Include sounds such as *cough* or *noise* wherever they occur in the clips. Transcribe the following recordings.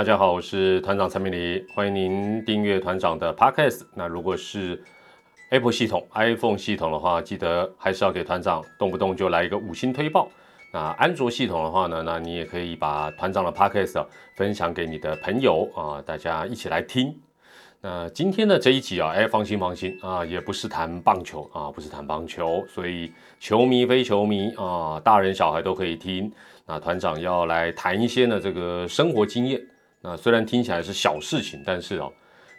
大家好，我是团长陈明礼，欢迎您订阅团长的 Podcast。那如果是 Apple 系统、iPhone 系统的话，记得还是要给团长动不动就来一个五星推报。那安卓系统的话呢，那你也可以把团长的 Podcast 分享给你的朋友啊，大家一起来听。那今天的这一集啊，哎，放心放心啊，也不是谈棒球啊，不是谈棒球，所以球迷非球迷啊，大人小孩都可以听。那团长要来谈一些呢，这个生活经验。那虽然听起来是小事情，但是哦，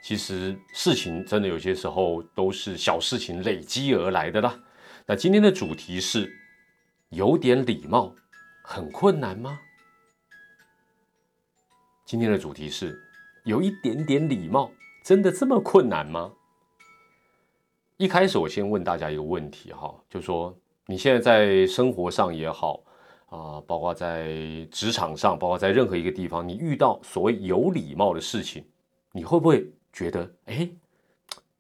其实事情真的有些时候都是小事情累积而来的啦。那今天的主题是有点礼貌很困难吗？今天的主题是有一点点礼貌真的这么困难吗？一开始我先问大家一个问题哈，就说你现在在生活上也好。啊，包括在职场上，包括在任何一个地方，你遇到所谓有礼貌的事情，你会不会觉得哎，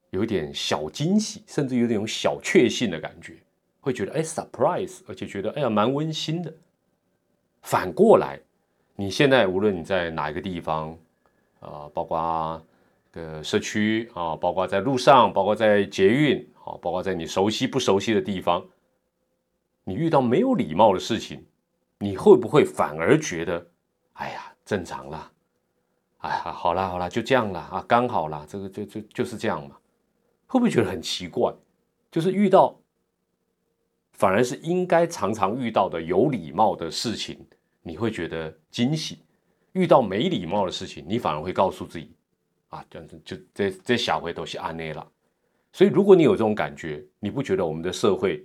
有一点小惊喜，甚至有点小确幸的感觉？会觉得哎，surprise，而且觉得哎呀，蛮温馨的。反过来，你现在无论你在哪一个地方，啊，包括个社区啊，包括在路上，包括在捷运啊，包括在你熟悉不熟悉的地方，你遇到没有礼貌的事情。你会不会反而觉得，哎呀，正常啦，哎呀，好啦好啦，就这样啦啊，刚好啦，这个就就就是这样嘛，会不会觉得很奇怪？就是遇到，反而是应该常常遇到的有礼貌的事情，你会觉得惊喜；遇到没礼貌的事情，你反而会告诉自己，啊，这样子就这这小回都是安内了。所以，如果你有这种感觉，你不觉得我们的社会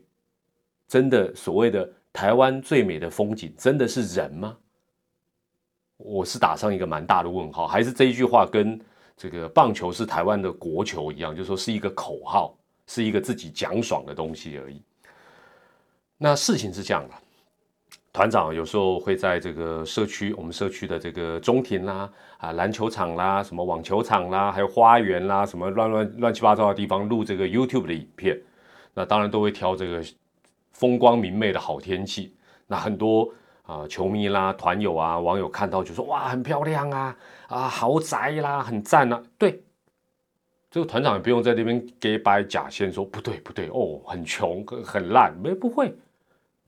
真的所谓的？台湾最美的风景真的是人吗？我是打上一个蛮大的问号，还是这一句话跟这个棒球是台湾的国球一样，就是说是一个口号，是一个自己讲爽的东西而已。那事情是这样的，团长有时候会在这个社区，我们社区的这个中庭啦、啊篮球场啦、什么网球场啦、还有花园啦，什么乱乱乱七八糟的地方录这个 YouTube 的影片，那当然都会挑这个。风光明媚的好天气，那很多啊球迷啦、团友啊、网友看到就说：“哇，很漂亮啊，啊豪宅啦，很赞啊。”对，这个团长也不用在那边给摆假先说不对不对哦，很穷很烂，没不会，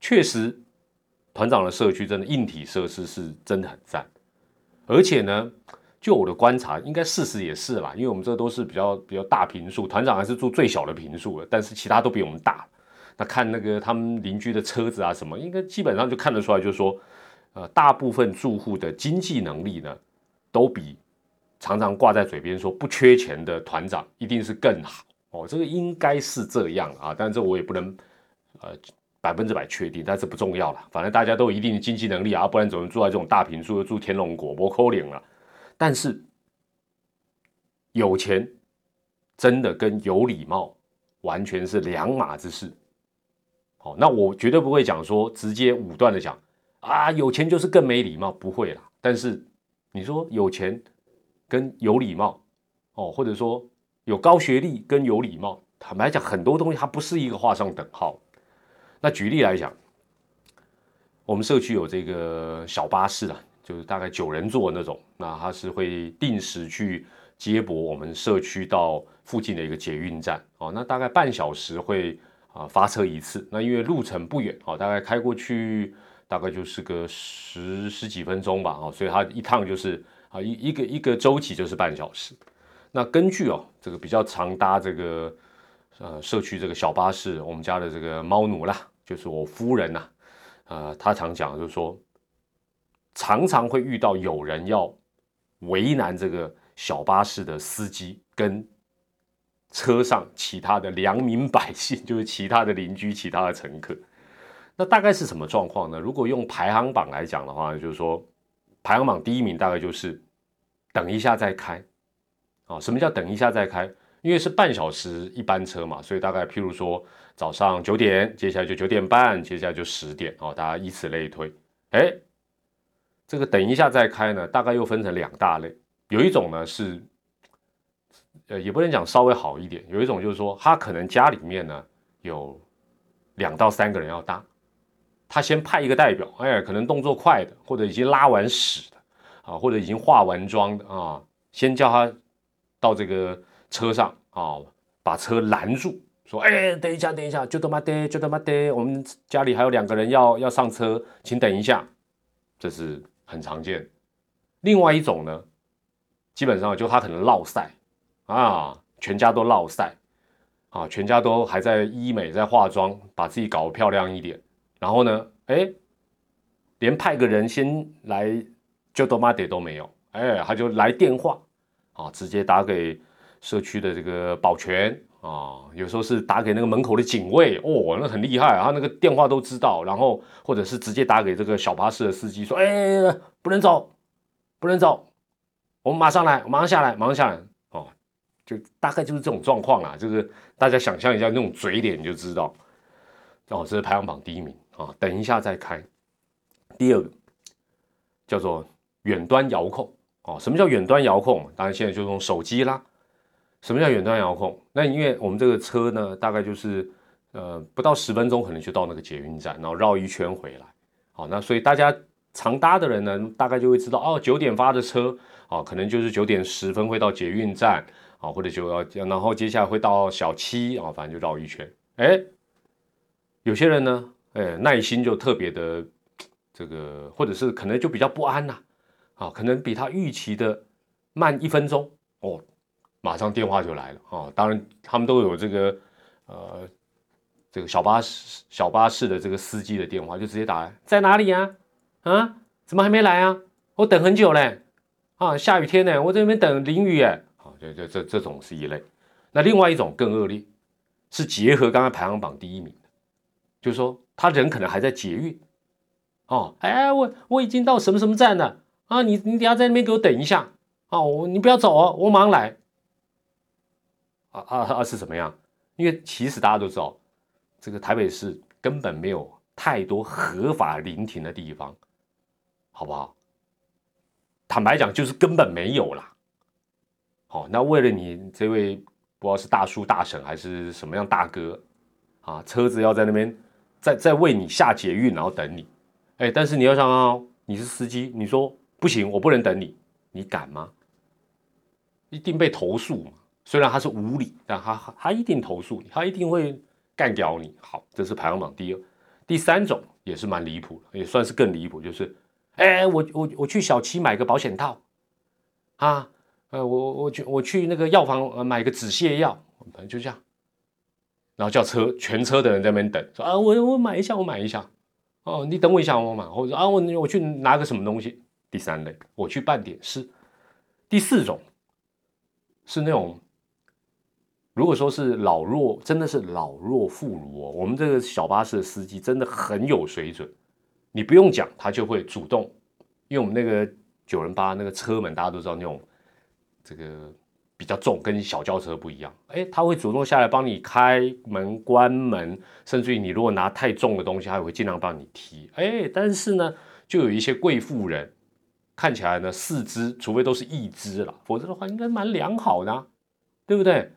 确实团长的社区真的硬体设施是真的很赞，而且呢，就我的观察，应该事实也是啦，因为我们这都是比较比较大平数，团长还是住最小的平数了，但是其他都比我们大。那看那个他们邻居的车子啊什么，应该基本上就看得出来，就是说，呃，大部分住户的经济能力呢，都比常常挂在嘴边说不缺钱的团长一定是更好哦。这个应该是这样啊，但这我也不能呃百分之百确定，但是不重要了。反正大家都有一定的经济能力啊，不然怎么住在这种大平数，住天龙国不扣脸了。但是有钱真的跟有礼貌完全是两码子事。那我绝对不会讲说直接武断的讲啊，有钱就是更没礼貌，不会啦。但是你说有钱跟有礼貌，哦，或者说有高学历跟有礼貌，坦白讲，很多东西它不是一个画上等号。那举例来讲，我们社区有这个小巴士啊，就是大概九人座那种，那它是会定时去接驳我们社区到附近的一个捷运站，哦，那大概半小时会。啊，发车一次，那因为路程不远，哦，大概开过去大概就是个十十几分钟吧，哦，所以它一趟就是啊一一个一个周期就是半小时。那根据哦这个比较常搭这个呃社区这个小巴士，我们家的这个猫奴啦，就是我夫人呐，呃，他常讲就是说，常常会遇到有人要为难这个小巴士的司机跟。车上其他的良民百姓，*laughs* 就是其他的邻居、其他的乘客，那大概是什么状况呢？如果用排行榜来讲的话，就是说排行榜第一名大概就是等一下再开。啊，什么叫等一下再开？因为是半小时一班车嘛，所以大概譬如说早上九点，接下来就九点半，接下来就十点，哦，大家以此类推。哎，这个等一下再开呢，大概又分成两大类，有一种呢是。呃，也不能讲稍微好一点，有一种就是说，他可能家里面呢有两到三个人要搭，他先派一个代表，哎，可能动作快的，或者已经拉完屎的，啊，或者已经化完妆的啊，先叫他到这个车上啊，把车拦住，说：“哎，等一下，等一下，就他妈的，就他妈的，我们家里还有两个人要要上车，请等一下。”这是很常见。另外一种呢，基本上就他可能落赛啊，全家都落晒啊，全家都还在医美，在化妆，把自己搞漂亮一点。然后呢，哎，连派个人先来。就多妈得都没有，哎，他就来电话啊，直接打给社区的这个保全啊，有时候是打给那个门口的警卫哦，那很厉害，他那个电话都知道，然后或者是直接打给这个小巴士的司机说，哎，不能走，不能走，我们马上来，马上下来，马上下来，就大概就是这种状况啦，就是大家想象一下那种嘴脸你就知道，哦，这是排行榜第一名啊，等一下再开，第二个叫做。远端遥控哦，什么叫远端遥控？当然现在就用手机啦。什么叫远端遥控？那因为我们这个车呢，大概就是呃不到十分钟可能就到那个捷运站，然后绕一圈回来。好，那所以大家常搭的人呢，大概就会知道哦，九点发的车哦，可能就是九点十分会到捷运站啊，或者就要然后接下来会到小七啊，反正就绕一圈。哎，有些人呢，哎，耐心就特别的这个，或者是可能就比较不安呐。啊，可能比他预期的慢一分钟哦，马上电话就来了啊！当然，他们都有这个呃，这个小巴士小巴士的这个司机的电话，就直接打来，在哪里呀？啊，怎么还没来啊？我等很久嘞！啊，下雨天呢，我在那边等淋雨哎！这这这这种是一类。那另外一种更恶劣，是结合刚刚排行榜第一名的，就是说他人可能还在捷运哦，哎，我我已经到什么什么站了。啊，你你等下在那边给我等一下啊！我你不要走哦，我马上来。啊啊啊！是怎么样？因为其实大家都知道，这个台北市根本没有太多合法临停的地方，好不好？坦白讲，就是根本没有啦。好，那为了你这位不知道是大叔大婶还是什么样大哥啊，车子要在那边在在为你下捷运，然后等你。哎，但是你要想啊，你是司机，你说。不行，我不能等你，你敢吗？一定被投诉嘛。虽然他是无理，但他他一定投诉你，他一定会干掉你。好，这是排行榜第二。第三种也是蛮离谱的，也算是更离谱，就是，哎，我我我去小七买个保险套，啊，呃，我我去我去那个药房买个止泻药，反正就这样，然后叫车全车的人在那边等，说啊，我我买一下，我买一下，哦，你等我一下，我买，或者啊，我我去拿个什么东西。第三类，我去办点事。第四种是那种，如果说是老弱，真的是老弱妇孺哦。我们这个小巴士的司机真的很有水准，你不用讲，他就会主动。因为我们那个九人八那个车门，大家都知道那种，这个比较重，跟小轿车不一样。哎，他会主动下来帮你开门、关门，甚至于你如果拿太重的东西，他也会尽量帮你提。哎，但是呢，就有一些贵妇人。看起来呢，四肢除非都是一肢了，否则的话应该蛮良好的，对不对？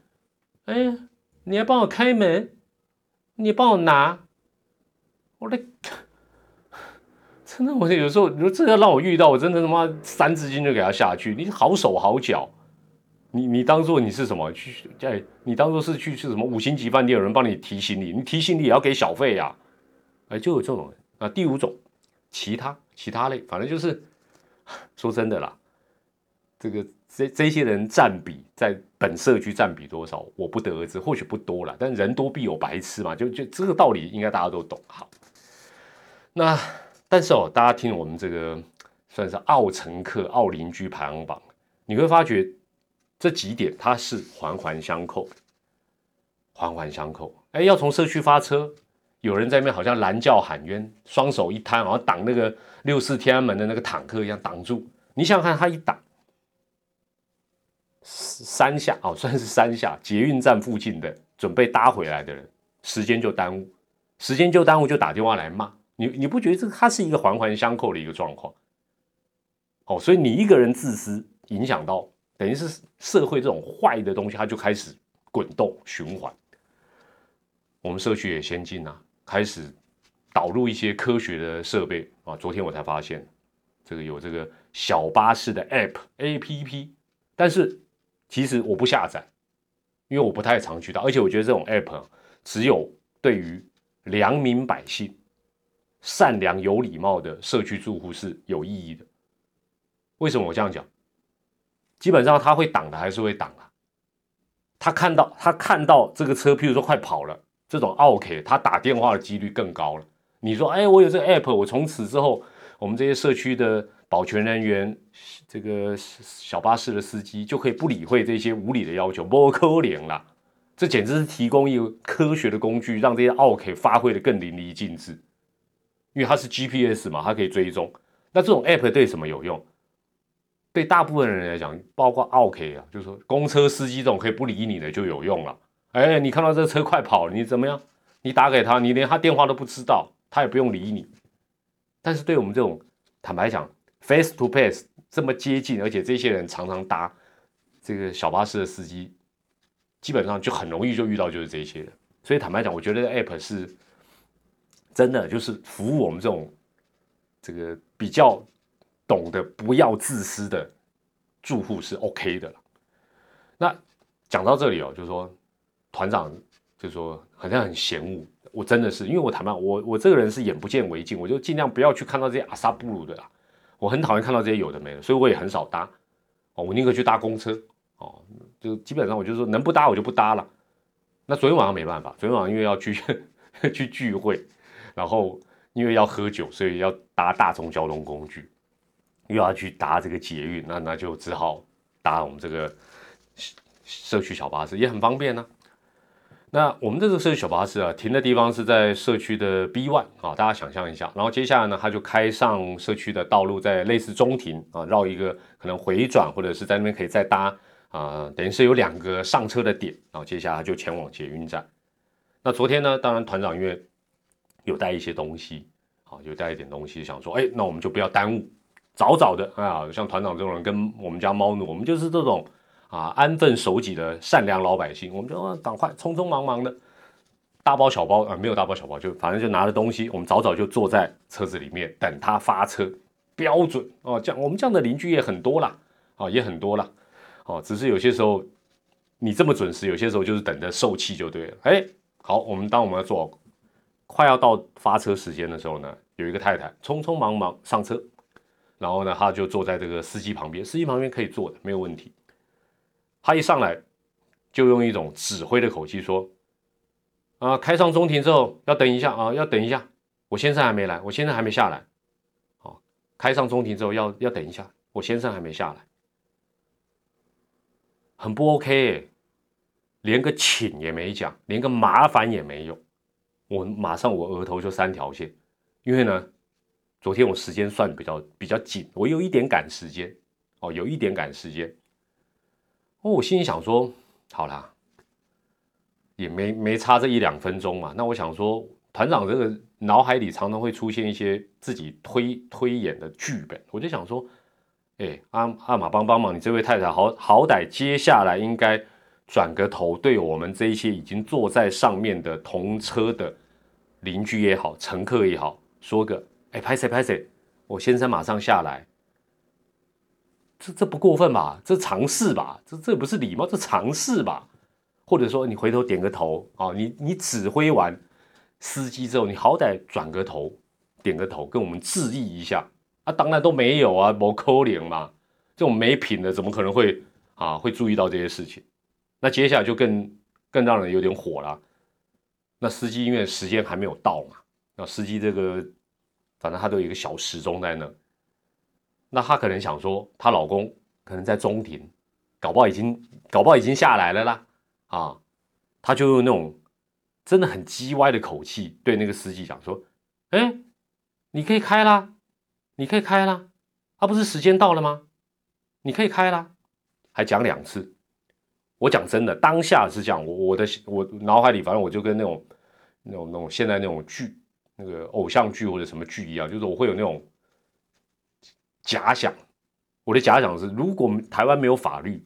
哎，你要帮我开门，你帮我拿，我的，真的，我有时候如果真的让我遇到，我真的他妈三字经就给他下去。你好手好脚，你你当做你是什么去？在，你当做是去是什么五星级饭店有人帮你提行李，你提行李也要给小费呀？哎，就有这种啊。第五种，其他其他类，反正就是。*laughs* 说真的啦，这个这这些人占比在本社区占比多少，我不得而知，或许不多了。但人多必有白痴嘛，就就这个道理应该大家都懂。好，那但是哦，大家听我们这个算是奥乘客、奥邻居排行榜，你会发觉这几点它是环环相扣，环环相扣。哎，要从社区发车。有人在那边好像拦叫喊冤，双手一摊，好像挡那个六四天安门的那个坦克一样挡住。你想想看，他一挡三下哦，算是三下。捷运站附近的准备搭回来的人，时间就耽误，时间就耽误，就打电话来骂你。你不觉得这它是一个环环相扣的一个状况？哦，所以你一个人自私，影响到等于是社会这种坏的东西，它就开始滚动循环。我们社区也先进啊。开始导入一些科学的设备啊！昨天我才发现，这个有这个小巴士的 App A P P，但是其实我不下载，因为我不太常去到，而且我觉得这种 App 只有对于良民百姓、善良有礼貌的社区住户是有意义的。为什么我这样讲？基本上他会挡的还是会挡啊。他看到他看到这个车，譬如说快跑了，这种 OK，他打电话的几率更高了。你说，哎，我有这个 app，我从此之后，我们这些社区的保全人员，这个小巴士的司机就可以不理会这些无理的要求，不可怜了。这简直是提供一个科学的工具，让这些 OK 发挥的更淋漓尽致。因为它是 GPS 嘛，它可以追踪。那这种 app 对什么有用？对大部分人来讲，包括 OK 啊，就是说公车司机这种可以不理你的就有用了。哎，你看到这车快跑了，你怎么样？你打给他，你连他电话都不知道。他也不用理你，但是对我们这种坦白讲，face to face 这么接近，而且这些人常常搭这个小巴士的司机，基本上就很容易就遇到就是这些人。所以坦白讲，我觉得 app 是真的就是服务我们这种这个比较懂得不要自私的住户是 OK 的了。那讲到这里哦，就是说团长就说好像很嫌恶。我真的是，因为我谈判，我我这个人是眼不见为净，我就尽量不要去看到这些阿萨布鲁的啦。我很讨厌看到这些有的没的，所以我也很少搭。哦，我宁可去搭公车。哦，就基本上我就说能不搭我就不搭了。那昨天晚上没办法，昨天晚上因为要去 *laughs* 去聚会，然后因为要喝酒，所以要搭大众交通工具，又要去搭这个捷运，那那就只好搭我们这个社区小巴士，也很方便呢。那我们这个社区小巴士啊，停的地方是在社区的 B one 啊，大家想象一下。然后接下来呢，它就开上社区的道路，在类似中庭啊，绕一个可能回转，或者是在那边可以再搭啊，等于是有两个上车的点。然后接下来就前往捷运站。那昨天呢，当然团长因为有带一些东西，啊，有带一点东西，想说，哎，那我们就不要耽误，早早的啊，像团长这种人，跟我们家猫奴，我们就是这种。啊，安分守己的善良老百姓，我们就赶快匆匆忙忙的，大包小包啊，没有大包小包，就反正就拿着东西，我们早早就坐在车子里面等他发车，标准哦，这样我们这样的邻居也很多啦，啊，也很多啦，哦，只是有些时候你这么准时，有些时候就是等着受气就对了。哎，好，我们当我们要坐快要到发车时间的时候呢，有一个太太匆匆忙忙上车，然后呢，他就坐在这个司机旁边，司机旁边可以坐的，没有问题。他一上来就用一种指挥的口气说：“啊，开上中庭之后要等一下啊，要等一下，我先生还没来，我先生还没下来。哦，开上中庭之后要要等一下，我先生还没下来，很不 OK，连个请也没讲，连个麻烦也没有。我马上我额头就三条线，因为呢，昨天我时间算比较比较紧，我有一点赶时间哦，有一点赶时间。”哦，我心里想说，好啦，也没没差这一两分钟嘛。那我想说，团长这个脑海里常常会出现一些自己推推演的剧本。我就想说，哎，阿阿马帮帮忙，你这位太太好好歹接下来应该转个头，对我们这一些已经坐在上面的同车的邻居也好，乘客也好，说个，哎，拍谁拍谁，我先生马上下来。这这不过分吧？这尝试吧？这这不是礼貌，这尝试吧？或者说你回头点个头啊？你你指挥完司机之后，你好歹转个头，点个头，跟我们致意一下啊？当然都没有啊，没扣脸嘛。这种没品的，怎么可能会啊？会注意到这些事情？那接下来就更更让人有点火了。那司机因为时间还没有到嘛，那司机这个反正他都有一个小时钟在那。那她可能想说，她老公可能在中庭，搞不好已经搞不好已经下来了啦，啊，她就用那种真的很叽歪的口气对那个司机讲说：“哎，你可以开啦，你可以开啦，啊，不是时间到了吗？你可以开啦。”还讲两次。我讲真的，当下是这样，我我的我脑海里反正我就跟那种那种那种现在那种剧，那个偶像剧或者什么剧一样，就是我会有那种。假想，我的假想是，如果台湾没有法律，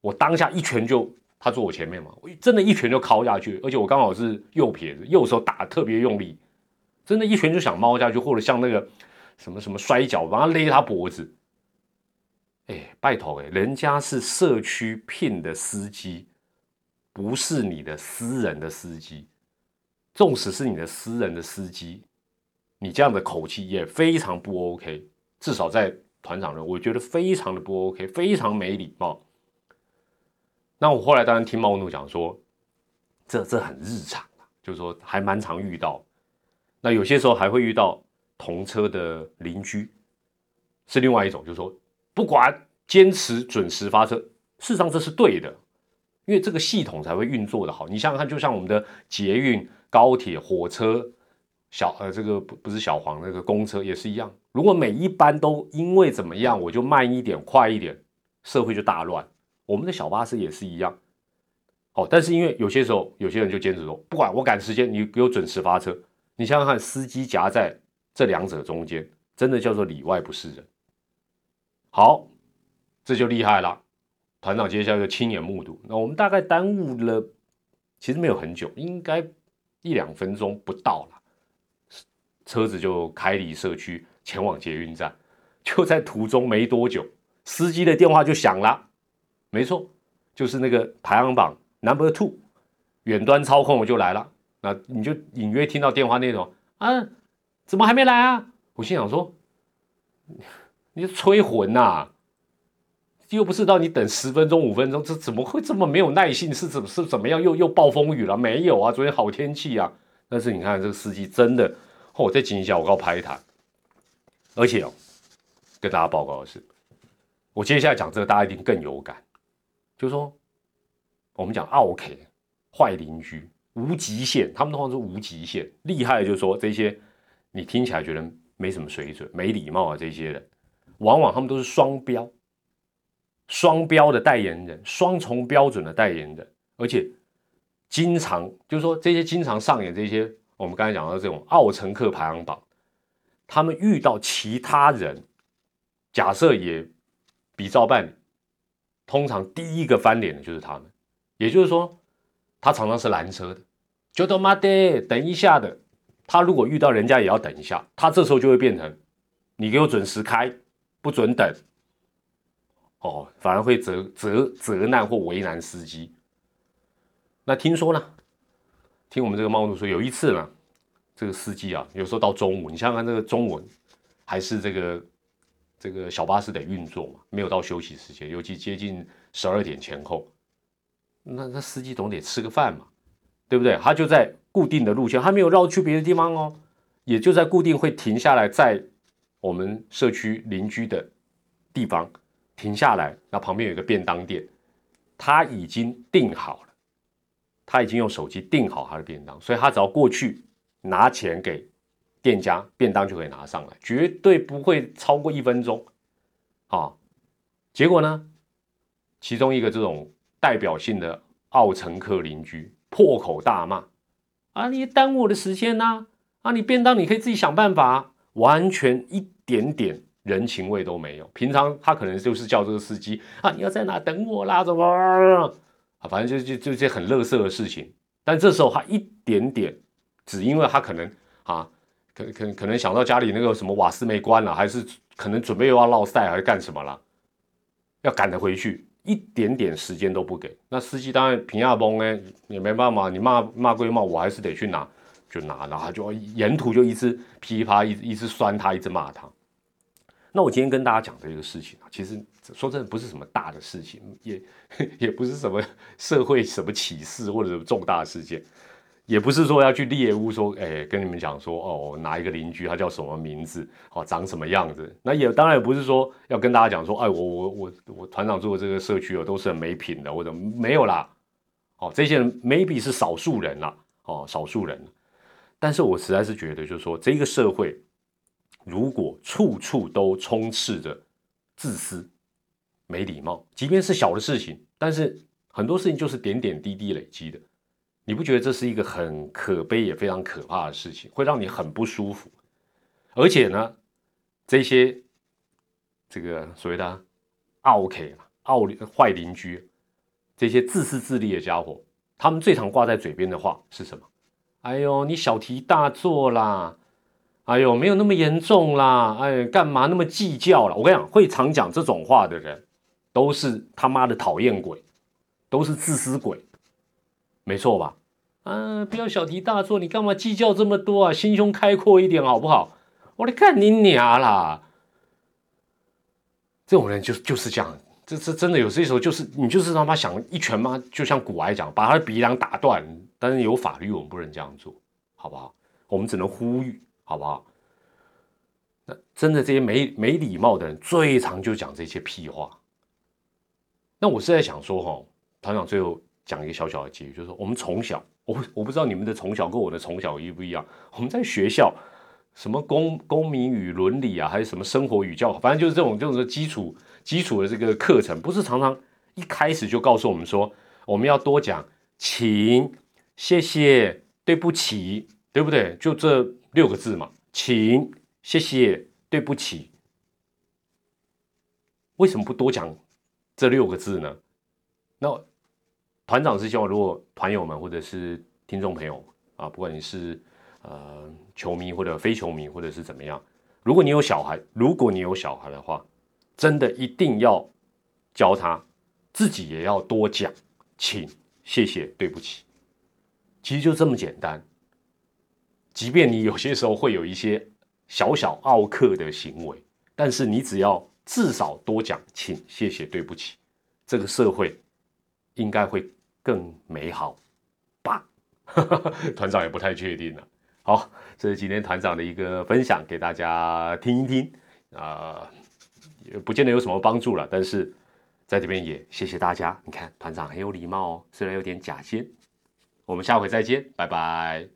我当下一拳就他坐我前面嘛，我真的一拳就敲下去，而且我刚好是右撇子，右手打特别用力，真的，一拳就想猫下去，或者像那个什么什么摔跤，把他勒他脖子，哎拜托哎，人家是社区聘的司机，不是你的私人的司机。纵使是你的私人的司机，你这样的口气也非常不 OK。至少在团长人，我觉得非常的不 OK，非常没礼貌。那我后来当然听茂怒讲说，这这很日常啊就是说还蛮常遇到。那有些时候还会遇到同车的邻居，是另外一种，就是说不管坚持准时发车，事实上这是对的，因为这个系统才会运作的好。你想想看，就像我们的捷运。高铁、火车、小呃，这个不不是小黄那个公车也是一样。如果每一班都因为怎么样，我就慢一点、快一点，社会就大乱。我们的小巴士也是一样。哦，但是因为有些时候有些人就坚持说，不管我赶时间，你给我准时发车。你想想看，司机夹在这两者中间，真的叫做里外不是人。好，这就厉害了。团长接下来就亲眼目睹。那我们大概耽误了，其实没有很久，应该。一两分钟不到了，车子就开离社区前往捷运站，就在途中没多久，司机的电话就响了。没错，就是那个排行榜 number two，远端操控我就来了。那你就隐约听到电话内容啊，怎么还没来啊？我心想说，*laughs* 你催魂呐！又不是让你等十分钟五分钟，这怎么会这么没有耐性？是怎是怎么样？又又暴风雨了？没有啊，昨天好天气啊。但是你看这个司机真的，哦，再紧一下，我告拍他。而且哦，跟大家报告的是，我接下来讲这个，大家一定更有感。就是说，我们讲 OK，坏邻居无极限，他们通常是无极限。厉害的就是说，这些你听起来觉得没什么水准、没礼貌啊，这些人，往往他们都是双标。双标的代言人，双重标准的代言人，而且经常就是说这些经常上演这些我们刚才讲到这种奥乘客排行榜，他们遇到其他人，假设也比照办理，通常第一个翻脸的就是他们，也就是说他常常是拦车的，就他妈的等一下的，他如果遇到人家也要等一下，他这时候就会变成你给我准时开，不准等。哦，反而会责责责难或为难司机。那听说呢？听我们这个茂路说，有一次呢，这个司机啊，有时候到中午，你想想看，这个中午还是这个这个小巴士得运作嘛，没有到休息时间，尤其接近十二点前后，那那司机总得吃个饭嘛，对不对？他就在固定的路线，他没有绕去别的地方哦，也就在固定会停下来在我们社区邻居的地方。停下来，那旁边有一个便当店，他已经订好了，他已经用手机订好他的便当，所以他只要过去拿钱给店家，便当就可以拿上来，绝对不会超过一分钟。啊，结果呢，其中一个这种代表性的奥乘客邻居破口大骂：“啊，你耽误我的时间呐！啊，你便当你可以自己想办法，完全一点点。”人情味都没有，平常他可能就是叫这个司机啊，你要在哪等我啦？怎么啊？反正就就就这些很乐色的事情。但这时候他一点点，只因为他可能啊，可可可能想到家里那个什么瓦斯没关了，还是可能准备又要落塞，还是干什么了？要赶着回去，一点点时间都不给。那司机当然平亚崩呢，也没办法，你骂骂归骂，我还是得去拿，就拿，然后就沿途就一直噼啪，一一直酸他，一直骂他。那我今天跟大家讲的一个事情啊，其实说真的不是什么大的事情，也也不是什么社会什么启示或者什么重大事件，也不是说要去猎物说，哎，跟你们讲说，哦，哪一个邻居他叫什么名字，哦，长什么样子。那也当然也不是说要跟大家讲说，哎，我我我我团长住的这个社区哦，都是很没品的，或者没有啦。哦，这些人 maybe 是少数人啦，哦，少数人。但是我实在是觉得，就是说这个社会。如果处处都充斥着自私、没礼貌，即便是小的事情，但是很多事情就是点点滴滴累积的，你不觉得这是一个很可悲也非常可怕的事情，会让你很不舒服？而且呢，这些这个所谓的奥 K 奥坏邻居，这些自私自利的家伙，他们最常挂在嘴边的话是什么？哎呦，你小题大做啦！哎呦，没有那么严重啦！哎，干嘛那么计较了？我跟你讲，会常讲这种话的人，都是他妈的讨厌鬼，都是自私鬼，没错吧？啊，不要小题大做，你干嘛计较这么多啊？心胸开阔一点好不好？我来看你娘啦！这种人就就是这样，这这真的有些时候就是你就是他妈想一拳嘛？就像古埃讲，把他的鼻梁打断。但是有法律，我们不能这样做，好不好？我们只能呼吁，好不好？那真的这些没没礼貌的人，最常就讲这些屁话。那我是在想说，哈，团长最后讲一个小小的结语，就是说，我们从小，我我不知道你们的从小跟我的从小一不一样。我们在学校，什么公公民与伦理啊，还是什么生活与教，反正就是这种这种基础基础的这个课程，不是常常一开始就告诉我们说，我们要多讲请、谢谢、对不起，对不对？就这六个字嘛，请、谢谢、对不起。为什么不多讲？这六个字呢？那团长是希望，如果团友们或者是听众朋友啊，不管你是呃球迷或者非球迷，或者是怎么样，如果你有小孩，如果你有小孩的话，真的一定要教他，自己也要多讲，请、谢谢、对不起，其实就这么简单。即便你有些时候会有一些小小傲客的行为，但是你只要。至少多讲，请、谢谢、对不起，这个社会应该会更美好吧？*laughs* 团长也不太确定了。好，这是今天团长的一个分享，给大家听一听啊，也不见得有什么帮助了，但是在这边也谢谢大家。你看，团长很有礼貌哦，虽然有点假先。我们下回再见，拜拜。